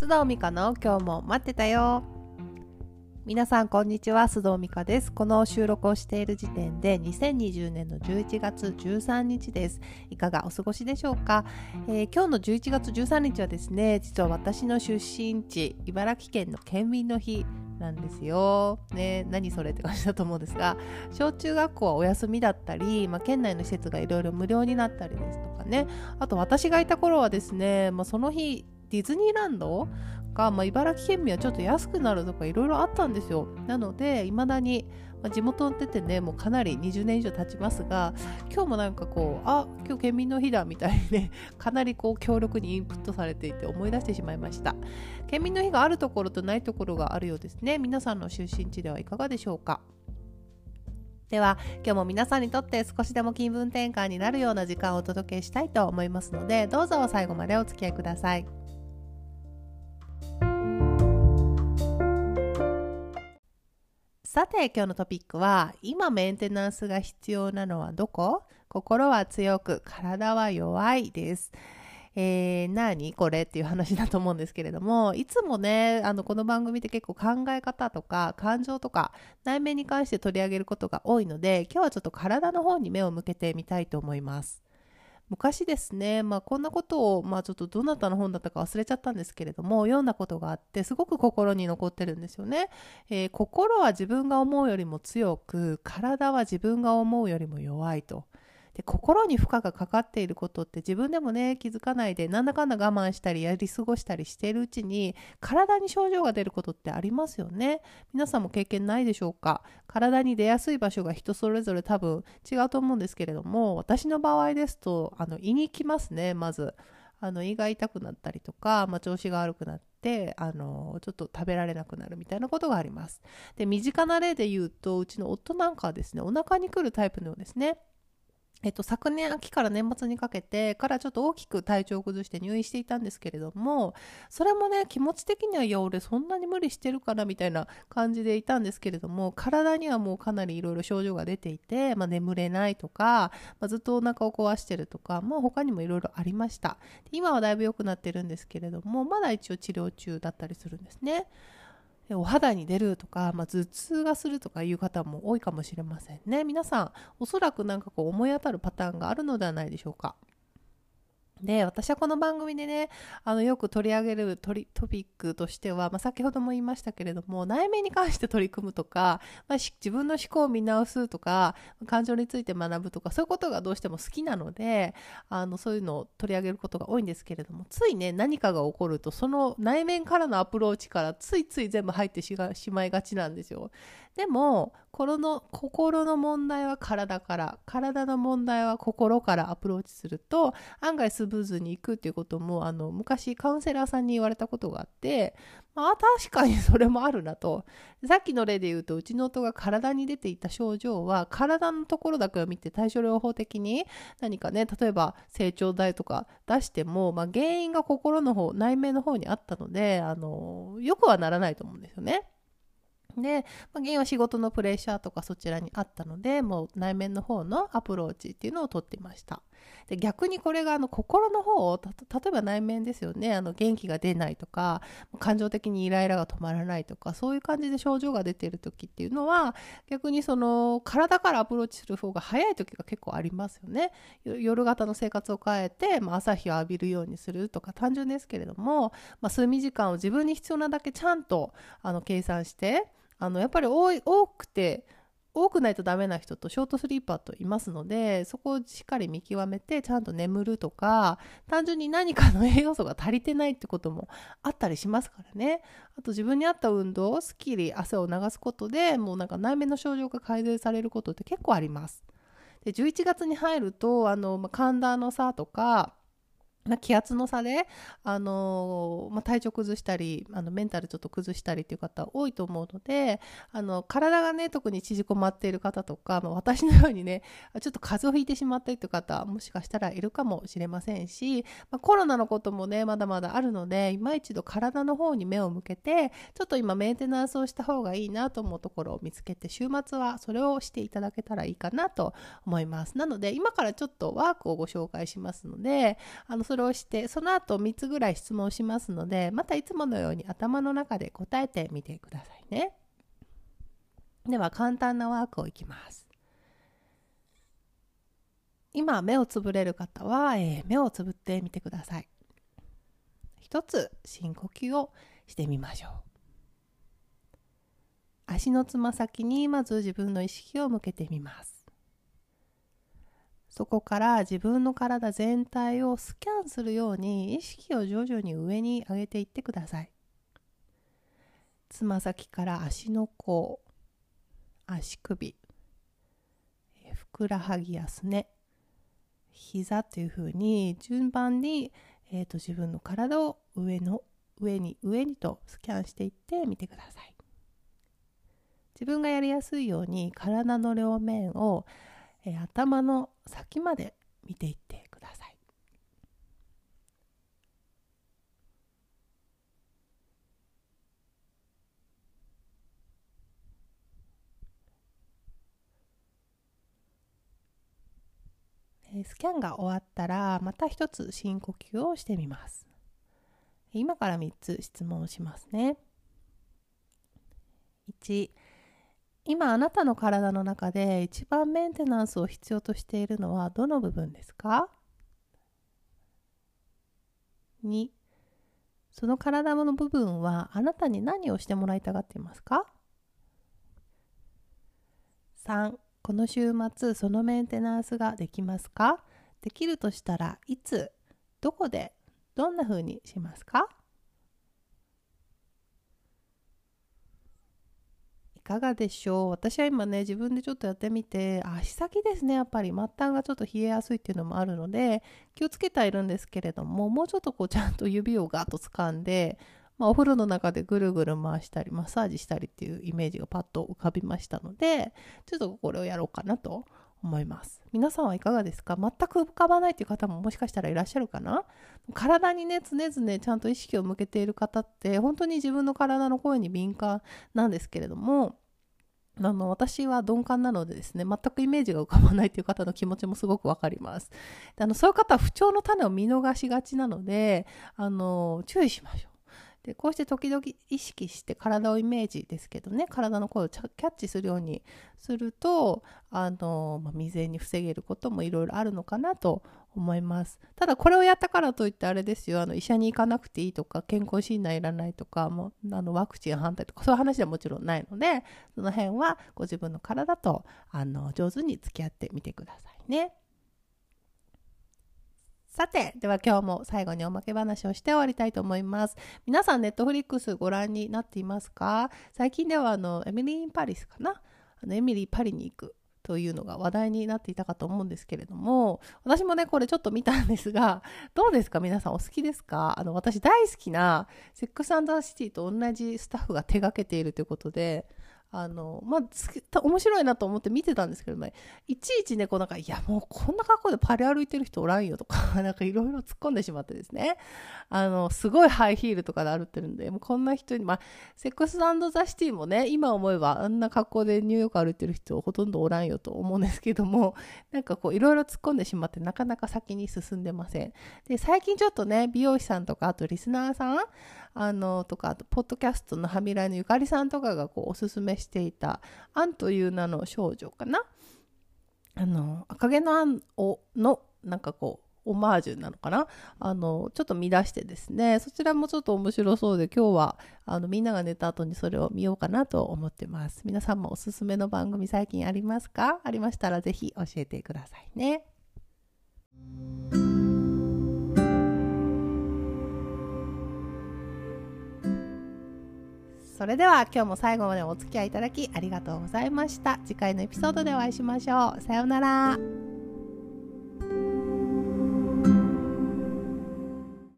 須藤美香の今日も待ってたよ。皆さんこんにちは須藤美香です。この収録をしている時点で2020年の11月13日です。いかがお過ごしでしょうか、えー、今日の11月13日はですね実は私の出身地茨城県の県民の日なんですよ。ね、何それって感じだと思うんですが小中学校はお休みだったり、まあ、県内の施設がいろいろ無料になったりですとかね。あと私がいた頃はですね、まあ、その日ディズニーランド？が、まあ、茨城県民はちょっと安くなるとかいろいろあったんですよ。なので、いまだに、まあ、地元に出てね、もうかなり20年以上経ちますが、今日もなんかこう、あ、今日県民の日だみたいにね、かなりこう強力にインプットされていて思い出してしまいました。県民の日があるところとないところがあるようですね。皆さんの出身地ではいかがでしょうか？では今日も皆さんにとって少しでも気分転換になるような時間をお届けしたいと思いますのでどうぞ最後までお付き合いください。さて今日のトピックは今メンテナンスが必要なのはどこ？心は強く体は弱いです。えー、何これっていう話だと思うんですけれどもいつもねあのこの番組って結構考え方とか感情とか内面に関して取り上げることが多いので今日はちょっと体の方に目を向けてみたいと思います。昔ですね、まあ、こんなことを、まあ、ちょっとどなたの本だったか忘れちゃったんですけれども読んだことがあってすごく心に残ってるんですよね、えー、心は自分が思うよりも強く体は自分が思うよりも弱いと。で心に負荷がかかっていることって自分でもね気づかないでなんだかんだ我慢したりやり過ごしたりしているうちに体に症状が出ることってありますよね。皆さんも経験ないでしょうか？体に出やすい場所が人それぞれ多分違うと思うんですけれども私の場合ですとあの胃に来ますねまず。あの胃が痛くなったりとか、まあ、調子が悪くなってあのちょっと食べられなくなるみたいなことがあります。で身近な例で言うとうちの夫なんかはですねお腹に来るタイプのようですねえっと、昨年秋から年末にかけてからちょっと大きく体調を崩して入院していたんですけれどもそれもね気持ち的にはいや俺そんなに無理してるからみたいな感じでいたんですけれども体にはもうかなりいろいろ症状が出ていて、まあ、眠れないとか、まあ、ずっとお腹を壊してるとか、まあ、他にもいろいろありました今はだいぶ良くなってるんですけれどもまだ一応治療中だったりするんですね。お肌に出るとか、まあ、頭痛がするとかいう方も多いかもしれませんね。皆さんおそらくなんかこう思い当たるパターンがあるのではないでしょうか。で私はこの番組でねあのよく取り上げるトピックとしては、まあ、先ほども言いましたけれども内面に関して取り組むとか、まあ、自分の思考を見直すとか感情について学ぶとかそういうことがどうしても好きなのであのそういうのを取り上げることが多いんですけれどもついね何かが起こるとその内面からのアプローチからついつい全部入ってしまいがちなんですよ。でも心の心の問題は体から体の問題は心からアプローチすると案外スムーズにいくっていうこともあの昔カウンセラーさんに言われたことがあって、まあ、確かにそれもあるなとさっきの例で言うとうちの夫が体に出ていた症状は体のところだけを見て対処療法的に何かね例えば成長剤とか出しても、まあ、原因が心の方内面の方にあったのであのよくはならないと思うんですよね。で、まあ、原因は仕事のプレッシャーとかそちらにあったのでもう内面の方のアプローチっていうのをとっていましたで逆にこれがあの心の方を例えば内面ですよね。あの元気が出ないとか感情的にイライラが止まらないとかそういう感じで症状が出てる時っていうのは逆にその体からアプローチする方が早い時が結構ありますよね。夜型の生活を変えて、まあ、朝日を浴びるようにするとか単純ですけれども、まあ、睡眠時間を自分に必要なだけちゃんとあの計算してあのやっぱり多い多くて多くないとダメな人とショートスリーパーといますのでそこをしっかり見極めてちゃんと眠るとか単純に何かの栄養素が足りてないってこともあったりしますからね。あと自分に合った運動をすっきり汗を流すことでもうなんか内面の症状が改善されることって結構あります。で11月に入るとあの、まあ、寒暖の差とかまあ、気圧の差で、あの、まあ、体調崩したりあのメンタルちょっと崩したりっていう方多いと思うのであの体がね特に縮こまっている方とか、まあ、私のようにねちょっと風邪をひいてしまったりという方もしかしたらいるかもしれませんし、まコロナのこともねまだまだあるので今一度体の方に目を向けてちょっと今メンテナンスをした方がいいなと思うところを見つけて週末はそれをしていただけたらいいかなと思います。なので今からちょっとワークをご紹介しますのであのそれをしてその後3つぐらい質問しますのでまたいつものように頭の中で答えてみてくださいね。では簡単なワークをいきます。今目をつぶれる方は、えー、目をつぶってみてください。一つ深呼吸をしてみましょう。足のつま先にまず自分の意識を向けてみます。そこから自分の体全体をスキャンするように意識を徐々に上に上げていってください。つま先から足の甲足首ふくらはぎやすね膝というふうに順番に、えーと、自分の体を上の上に上にとスキャンしていってみてください。自分がやりやすいように体の両面を、えー、頭の先まで見ていってください。スキャンが終わったらまた一つ深呼吸をしてみます。今から3つ質問をしますね。1今あなたの体の中で一番メンテナンスを必要としているのはどの部分ですか？2その体の部分はあなたに何をしてもらいたがっていますか？3この週末そのメンテナンスができますか？できるとしたらいつどこでどんな風にしますか？かがでしょう？私は今ね自分でちょっとやってみて足先ですねやっぱり。末端がちょっと冷えやすいっていうのもあるので気をつけてはいるんですけれどももうちょっとこうちゃんと指をガッと掴んでまあ、お風呂の中でぐるぐる回したりマッサージしたりっていうイメージがパッと浮かびましたのでちょっとこれをやろうかなと思います。皆さんはいかがですか？全く浮かばないっていう方ももしかしたらいらっしゃるかな？体にね常々ちゃんと意識を向けている方って本当に自分の体の声に敏感なんですけれどもあの私は鈍感なのでですね全くイメージが浮かばないという方の気持ちもすごくわかります。であのそういう方は不調の種を見逃しがちなのであの注意しましょう。でこうして時々意識して体をイメージですけどね体の声をキャッチするようにするとあの、まあ、未然に防げることもいろいろあるのかなと思いますただこれをやったからといってあれですよあの医者に行かなくていいとか健康診断いらないとかもあのワクチン反対とかそういう話はもちろんないのでその辺はご自分の体とあの上手に付き合ってみてくださいね。さて、では今日も最後におまけ話をして終わりたいと思います。皆さん、ネットフリックスご覧になっていますか？最近ではあの、 Emily in Paris かな？あのエミリー・パリに行くというのが話題になっていたかと思うんですけれども、私もね、これちょっと見たんですが、どうですか？皆さんお好きですか？あの、私大好きな、 Sex and City と同じスタッフが手がけているということで、あの、まあ、面白いなと思って見てたんですけどね、いちいちね、こうなんか、いや、もうこんな格好でパリ歩いてる人おらんよとか、なんかいろいろ突っ込んでしまってですね、あの、すごいハイヒールとかで歩ってるんで、もうこんな人に、まあ、セックスザ・シティもね、今思えばあんな格好でニューヨーク歩いてる人ほとんどおらんよと思うんですけども、なんかこういろいろ突っ込んでしまって、なかなか先に進んでません。で、最近ちょっとね、美容師さんとか、あとリスナーさん、あの、とか、あと、ポッドキャストのハミライのゆかりさんとかがこう、おすすめしていた、アンという名の少女かなあの、赤毛のアンを、の、なんかこう、オマージュなのかなあの、ちょっと見出してですね、そちらもちょっと面白そうで、今日は、あの、みんなが寝た後にそれを見ようかなと思ってます。皆さんもおすすめの番組最近ありますか？ありましたらぜひ教えてくださいね。それでは今日も最後までお付き合いいただきありがとうございました。次回のエピソードでお会いしましょう。さようなら。